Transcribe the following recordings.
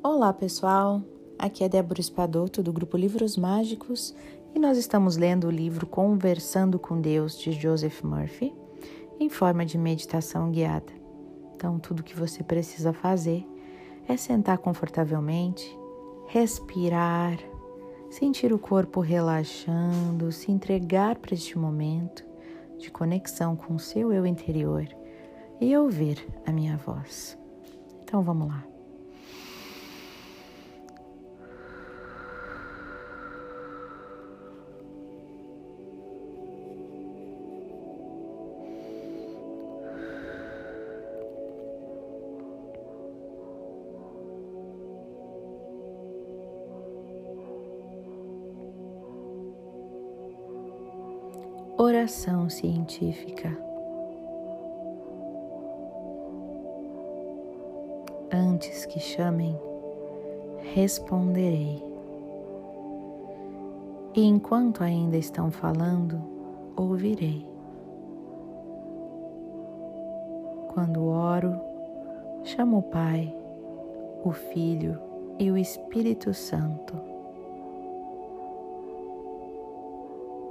Olá pessoal, aqui é Débora Espadoto do grupo Livros Mágicos e nós estamos lendo o livro Conversando com Deus de Joseph Murphy em forma de meditação guiada. Então, tudo que você precisa fazer é sentar confortavelmente, respirar, sentir o corpo relaxando, se entregar para este momento de conexão com o seu eu interior e ouvir a minha voz. Então, vamos lá. Oração científica. Antes que chamem, responderei. E enquanto ainda estão falando, ouvirei. Quando oro, chamo o Pai, o Filho e o Espírito Santo.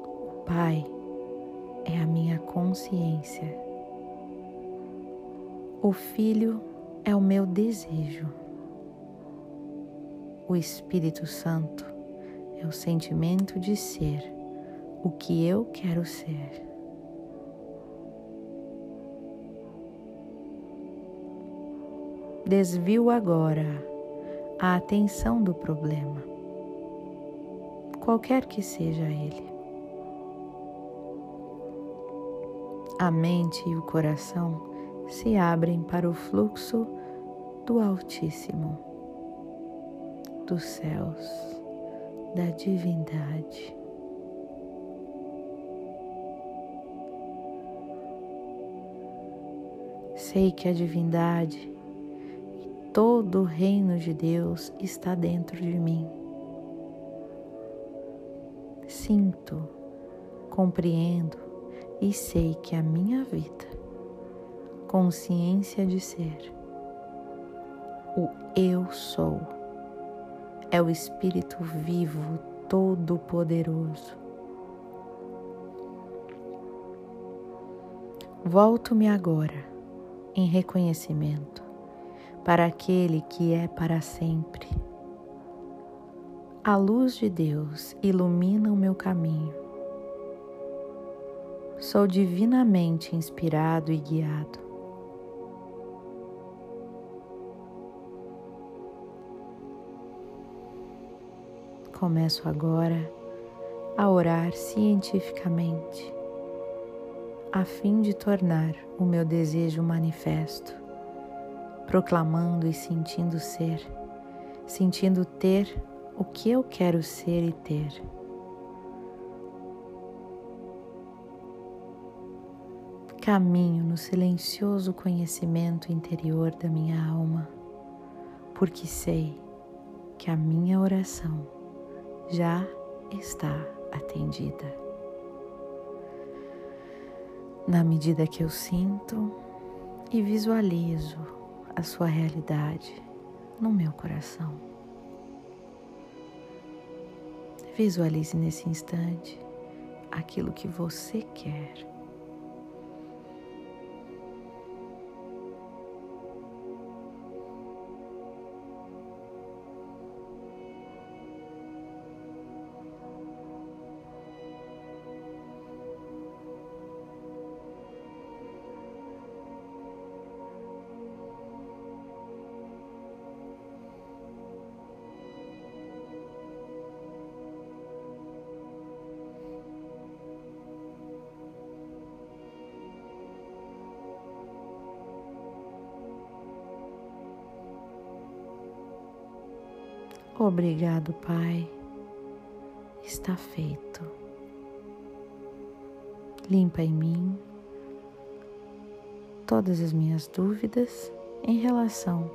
O Pai consciência. O Filho é o meu desejo. O Espírito Santo é o sentimento de ser o que eu quero ser. Desvio agora a atenção do problema, qualquer que seja ele. A mente e o coração se abrem para o fluxo do Altíssimo, dos céus, da divindade. Sei que a divindade e todo o reino de Deus está dentro de mim. Sinto, compreendo e sei que a minha vida, consciência de ser, o eu sou, é o Espírito vivo, todo-poderoso. Volto-me agora em reconhecimento para aquele que é para sempre. A luz de Deus ilumina o meu caminho Sou divinamente inspirado e guiado. Começo agora a orar cientificamente, a fim de tornar o meu desejo manifesto, proclamando e sentindo ser, sentindo ter o que eu quero ser e ter. Caminho no silencioso conhecimento interior da minha alma, porque sei que a minha oração já está atendida. Na medida que eu sinto e visualizo a sua realidade no meu coração. Visualize nesse instante aquilo que você quer Obrigado, Pai. Está feito. Limpa em mim todas as minhas dúvidas em relação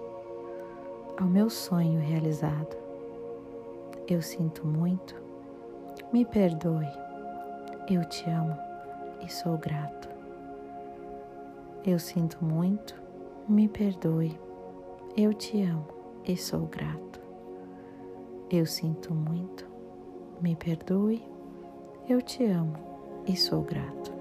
ao meu sonho realizado. Eu sinto muito, me perdoe, eu te amo e sou grato. Eu sinto muito, me perdoe, eu te amo e sou grato. Eu sinto muito. Me perdoe. Eu te amo e sou grato.